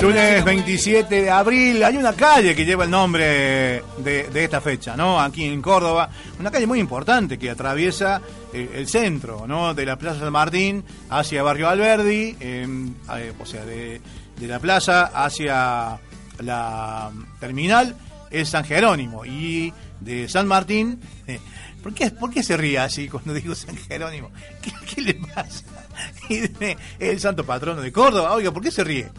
Lunes 27 de abril hay una calle que lleva el nombre de, esta fecha, ¿no? Aquí en Córdoba, una calle muy importante que atraviesa el, el centro, ¿no? De la Plaza San Martín hacia Barrio Alberdi, eh, o sea, de, la plaza hacia la terminal es San Jerónimo y de San Martín, eh, ¿por, qué, ¿por qué se ríe así cuando digo San Jerónimo? ¿Qué, le pasa? De, el santo patrono de Córdoba, oiga, ¿por qué se ríe?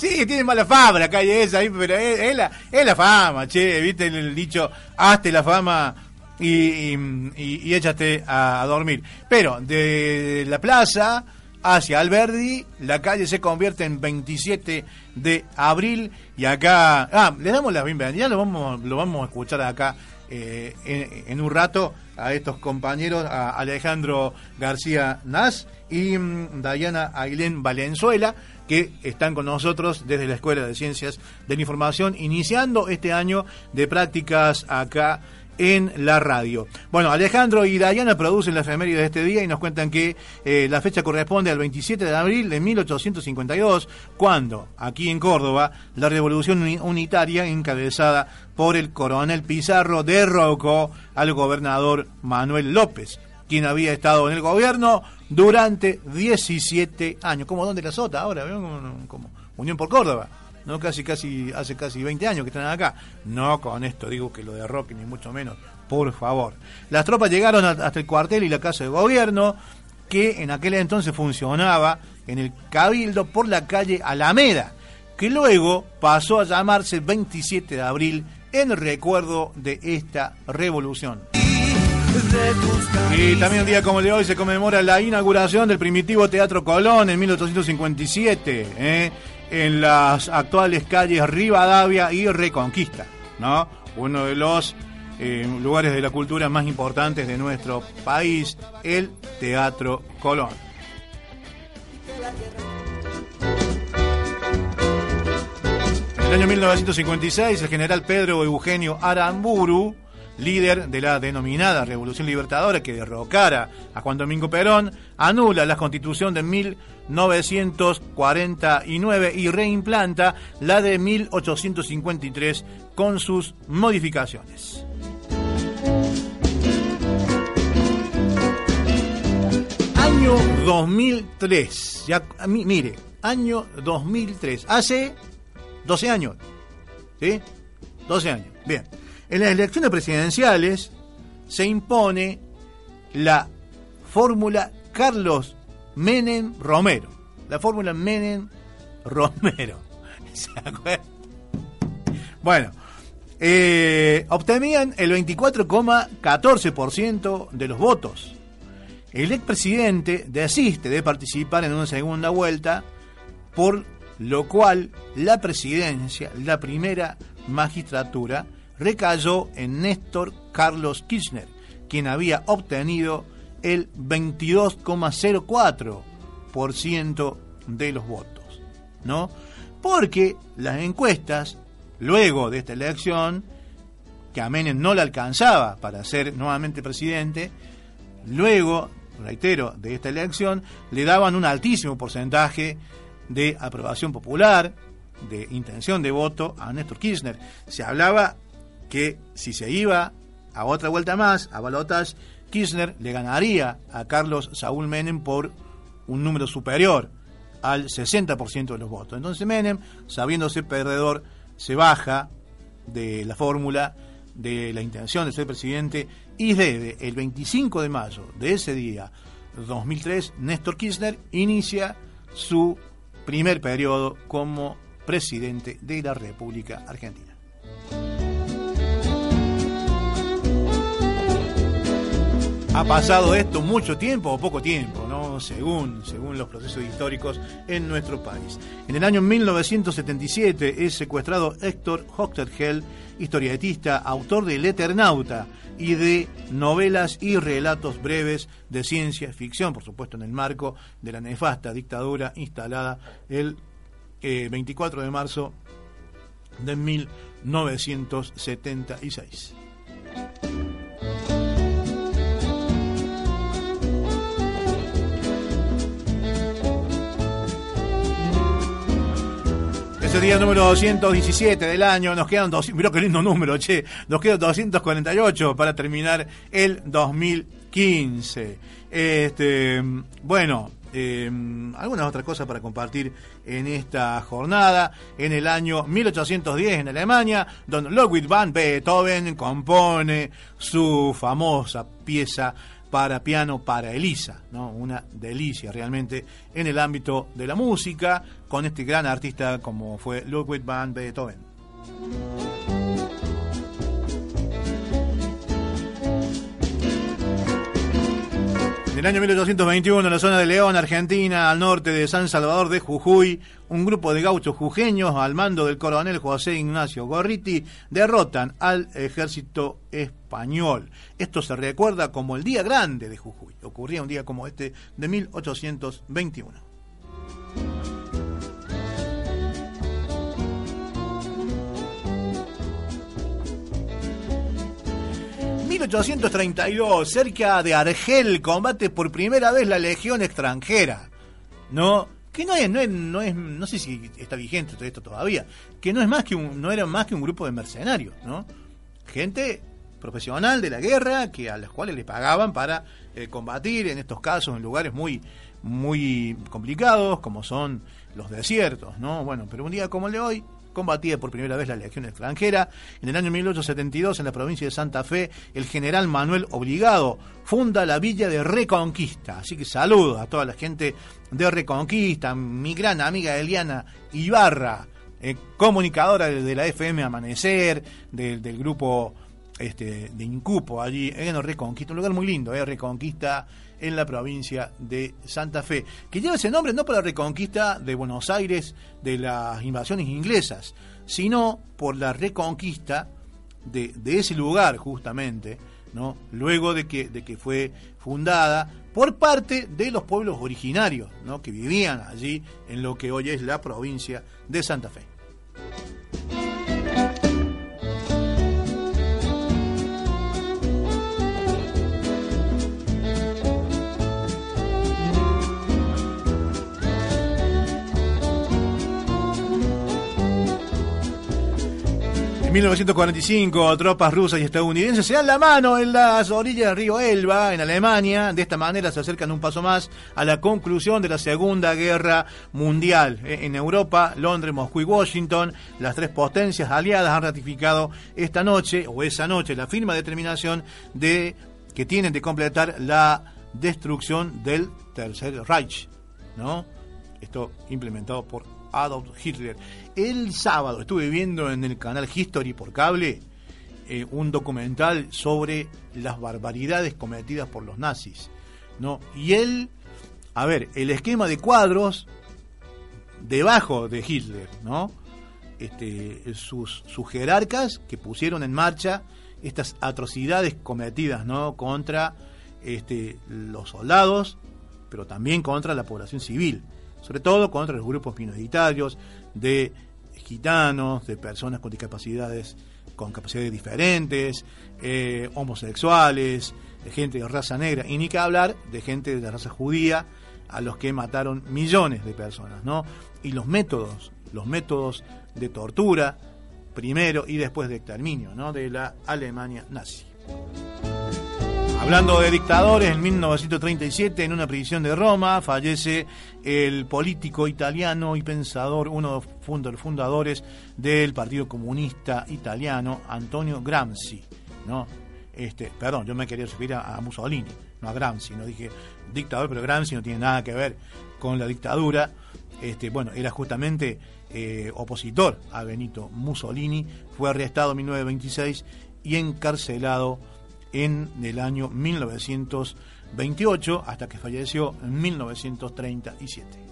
Sí, tiene mala fama la calle esa, pero es, la, fama, che, viste el dicho, hazte la fama y, y, échate a, dormir. Pero de la plaza hacia Alberdi, la calle se convierte en 27 de abril y acá, ah, le damos la bienvenida, lo vamos, lo vamos a escuchar acá eh, en, un rato a estos compañeros, a Alejandro García Nas y um, Dayana Valenzuela, que están con nosotros desde la Escuela de Ciencias de la Información, iniciando este año de prácticas acá en la radio. Bueno, Alejandro y Dayana producen la efeméride de este día y nos cuentan que eh, la fecha corresponde al 27 de abril de 1852, cuando aquí en Córdoba la revolución unitaria encabezada por el coronel Pizarro derrocó al gobernador Manuel López, quien había estado en el gobierno durante 17 años. Como donde la sota ahora, como, Unión por Córdoba. ¿no? Casi, casi, hace casi 20 años que están acá. No con esto digo que lo derroquen, ni mucho menos. Por favor. Las tropas llegaron hasta el cuartel y la casa de gobierno, que en aquel entonces funcionaba en el Cabildo por la calle Alameda, que luego pasó a llamarse 27 de abril en recuerdo de esta revolución. Y también un día como el de hoy se conmemora la inauguración del primitivo Teatro Colón en 1857, ¿eh? en las actuales calles Rivadavia y Reconquista, ¿no? Uno de los eh, lugares de la cultura más importantes de nuestro país, el Teatro Colón. En el año 1956, el general Pedro Eugenio Aramburu líder de la denominada Revolución Libertadora que derrocara a Juan Domingo Perón, anula la constitución de 1949 y reimplanta la de 1853 con sus modificaciones. Año 2003, ya, mire, año 2003, hace 12 años, ¿sí? 12 años, bien. En las elecciones presidenciales se impone la fórmula Carlos Menem Romero. La fórmula Menem Romero. ¿Se acuerdan? Bueno, eh, obtenían el 24,14% de los votos. El expresidente desiste de participar en una segunda vuelta, por lo cual la presidencia, la primera magistratura, recayó en Néstor Carlos Kirchner, quien había obtenido el 22,04% de los votos, ¿no? Porque las encuestas, luego de esta elección, que a Menem no le alcanzaba para ser nuevamente presidente, luego, reitero, de esta elección, le daban un altísimo porcentaje de aprobación popular, de intención de voto a Néstor Kirchner. Se hablaba que si se iba a otra vuelta más, a balotas, Kirchner le ganaría a Carlos Saúl Menem por un número superior al 60% de los votos. Entonces Menem, sabiéndose perdedor, se baja de la fórmula de la intención de ser presidente y desde el 25 de mayo de ese día 2003, Néstor Kirchner inicia su primer periodo como presidente de la República Argentina. Ha pasado esto mucho tiempo o poco tiempo, ¿no? Según, según los procesos históricos en nuestro país. En el año 1977 es secuestrado Héctor Hochterhell, historietista, autor de El Eternauta y de novelas y relatos breves de ciencia ficción, por supuesto en el marco de la nefasta dictadura instalada el 24 eh, de marzo de 1976. Este día número 217 del año, nos quedan dos, mirá qué lindo número, che, nos quedan 248 para terminar el 2015. Este, bueno, eh, algunas otras cosas para compartir en esta jornada. En el año 1810 en Alemania, don Ludwig van Beethoven compone su famosa pieza para piano para Elisa, ¿no? Una delicia realmente en el ámbito de la música con este gran artista como fue Ludwig van Beethoven. El año 1821, en la zona de León, Argentina, al norte de San Salvador de Jujuy, un grupo de gauchos jujeños al mando del coronel José Ignacio Gorriti derrotan al ejército español. Esto se recuerda como el Día Grande de Jujuy. Ocurría un día como este de 1821. 1832, cerca de Argel, combate por primera vez la Legión extranjera. ¿No? Que no es, no es, no es, no sé si está vigente todo esto todavía, que no es más que no era más que un grupo de mercenarios, ¿no? Gente profesional de la guerra que a las cuales le pagaban para eh, combatir en estos casos en lugares muy muy complicados como son los desiertos, ¿no? Bueno, pero un día como el de hoy, combatía por primera vez la Legión extranjera. En el año 1872, en la provincia de Santa Fe, el general Manuel Obligado funda la villa de Reconquista. Así que saludo a toda la gente de Reconquista, mi gran amiga Eliana Ibarra, eh, comunicadora de, la FM Amanecer, del grupo este, de Incupo allí en Reconquista, un lugar muy lindo, eh, Reconquista en la provincia de Santa Fe, que lleva ese nombre no por la reconquista de Buenos Aires de las invasiones inglesas, sino por la reconquista de, ese lugar justamente, ¿no? luego de que, de que fue fundada por parte de los pueblos originarios ¿no? que vivían allí en lo que hoy es la provincia de Santa Fe. 1945, tropas rusas y estadounidenses se dan la mano en las orillas del río Elba, en Alemania. De esta manera se acercan un paso más a la conclusión de la Segunda Guerra Mundial. Eh, en Europa, Londres, Moscú y Washington, las tres potencias aliadas han ratificado esta noche, o esa noche, la firma de terminación de que tienen de completar la destrucción del Tercer Reich. Esto implementado por Adolf Hitler. El sábado estuve viendo en el canal History por cable eh, un documental sobre las barbaridades cometidas por los nazis. ¿no? Y él, a ver, el esquema de cuadros debajo de Hitler, ¿no? Este, sus, sus jerarcas que pusieron en marcha estas atrocidades cometidas ¿no? contra este, los soldados, pero también contra la población civil sobre todo contra los grupos minoritarios de gitanos, de personas con discapacidades, con capacidades diferentes, eh, homosexuales, de gente de raza negra, y ni que hablar de gente de la raza judía, a los que mataron millones de personas, ¿no? Y los métodos, los métodos de tortura, primero y después de exterminio, ¿no? De la Alemania nazi. Hablando de dictadores, en 1937, en una prisión de Roma, fallece el político italiano y pensador, uno de los fundadores del Partido Comunista Italiano, Antonio Gramsci. ¿no? Este, perdón, yo me quería referir a, Mussolini, no a Gramsci, no dije dictador, pero Gramsci no tiene nada que ver con la dictadura. Este, bueno, era justamente eh, opositor a Benito Mussolini, fue arrestado en 1926 y encarcelado en el año 1928 hasta que falleció en 1937.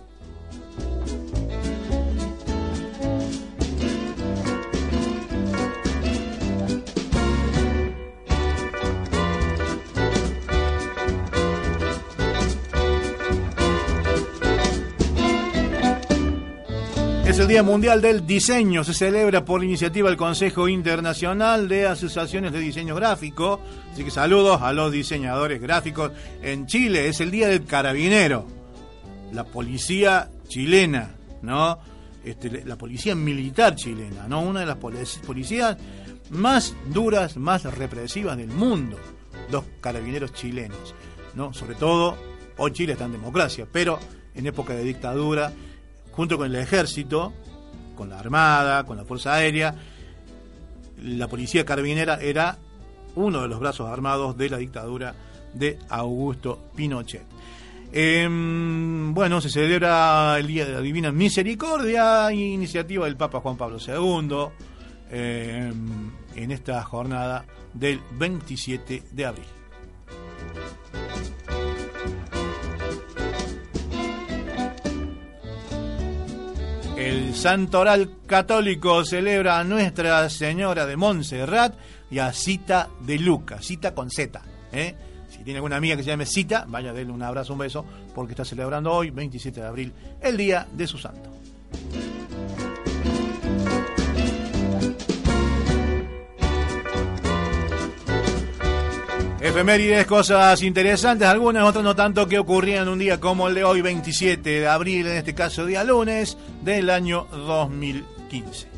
Es el Día Mundial del Diseño. Se celebra por iniciativa del Consejo Internacional de Asociaciones de Diseño Gráfico. Así que saludos a los diseñadores gráficos. En Chile es el Día del Carabinero. La policía chilena, ¿no? Este, la policía militar chilena, ¿no? Una de las policías más duras, más represivas del mundo. Los carabineros chilenos, ¿no? Sobre todo, hoy Chile está en democracia, pero en época de dictadura junto con el ejército, con la armada, con la fuerza aérea, la policía carabinera era uno de los brazos armados de la dictadura de Augusto Pinochet. Em, bueno, se celebra el Día de la Divina Misericordia, iniciativa del Papa Juan Pablo II, em, en esta jornada del 27 de abril. El Santoral Católico celebra a Nuestra Señora de Montserrat y a Cita de Luca, Cita con Z. ¿eh? Si tiene alguna amiga que se llame Cita, vaya a darle un abrazo, un beso, porque está celebrando hoy, 27 de abril, el día de su santo. Efemérides, cosas interesantes, algunas, otras no tanto, que ocurrían un día como el de hoy, 27 de abril, en este caso día lunes, del año 2015.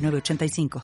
85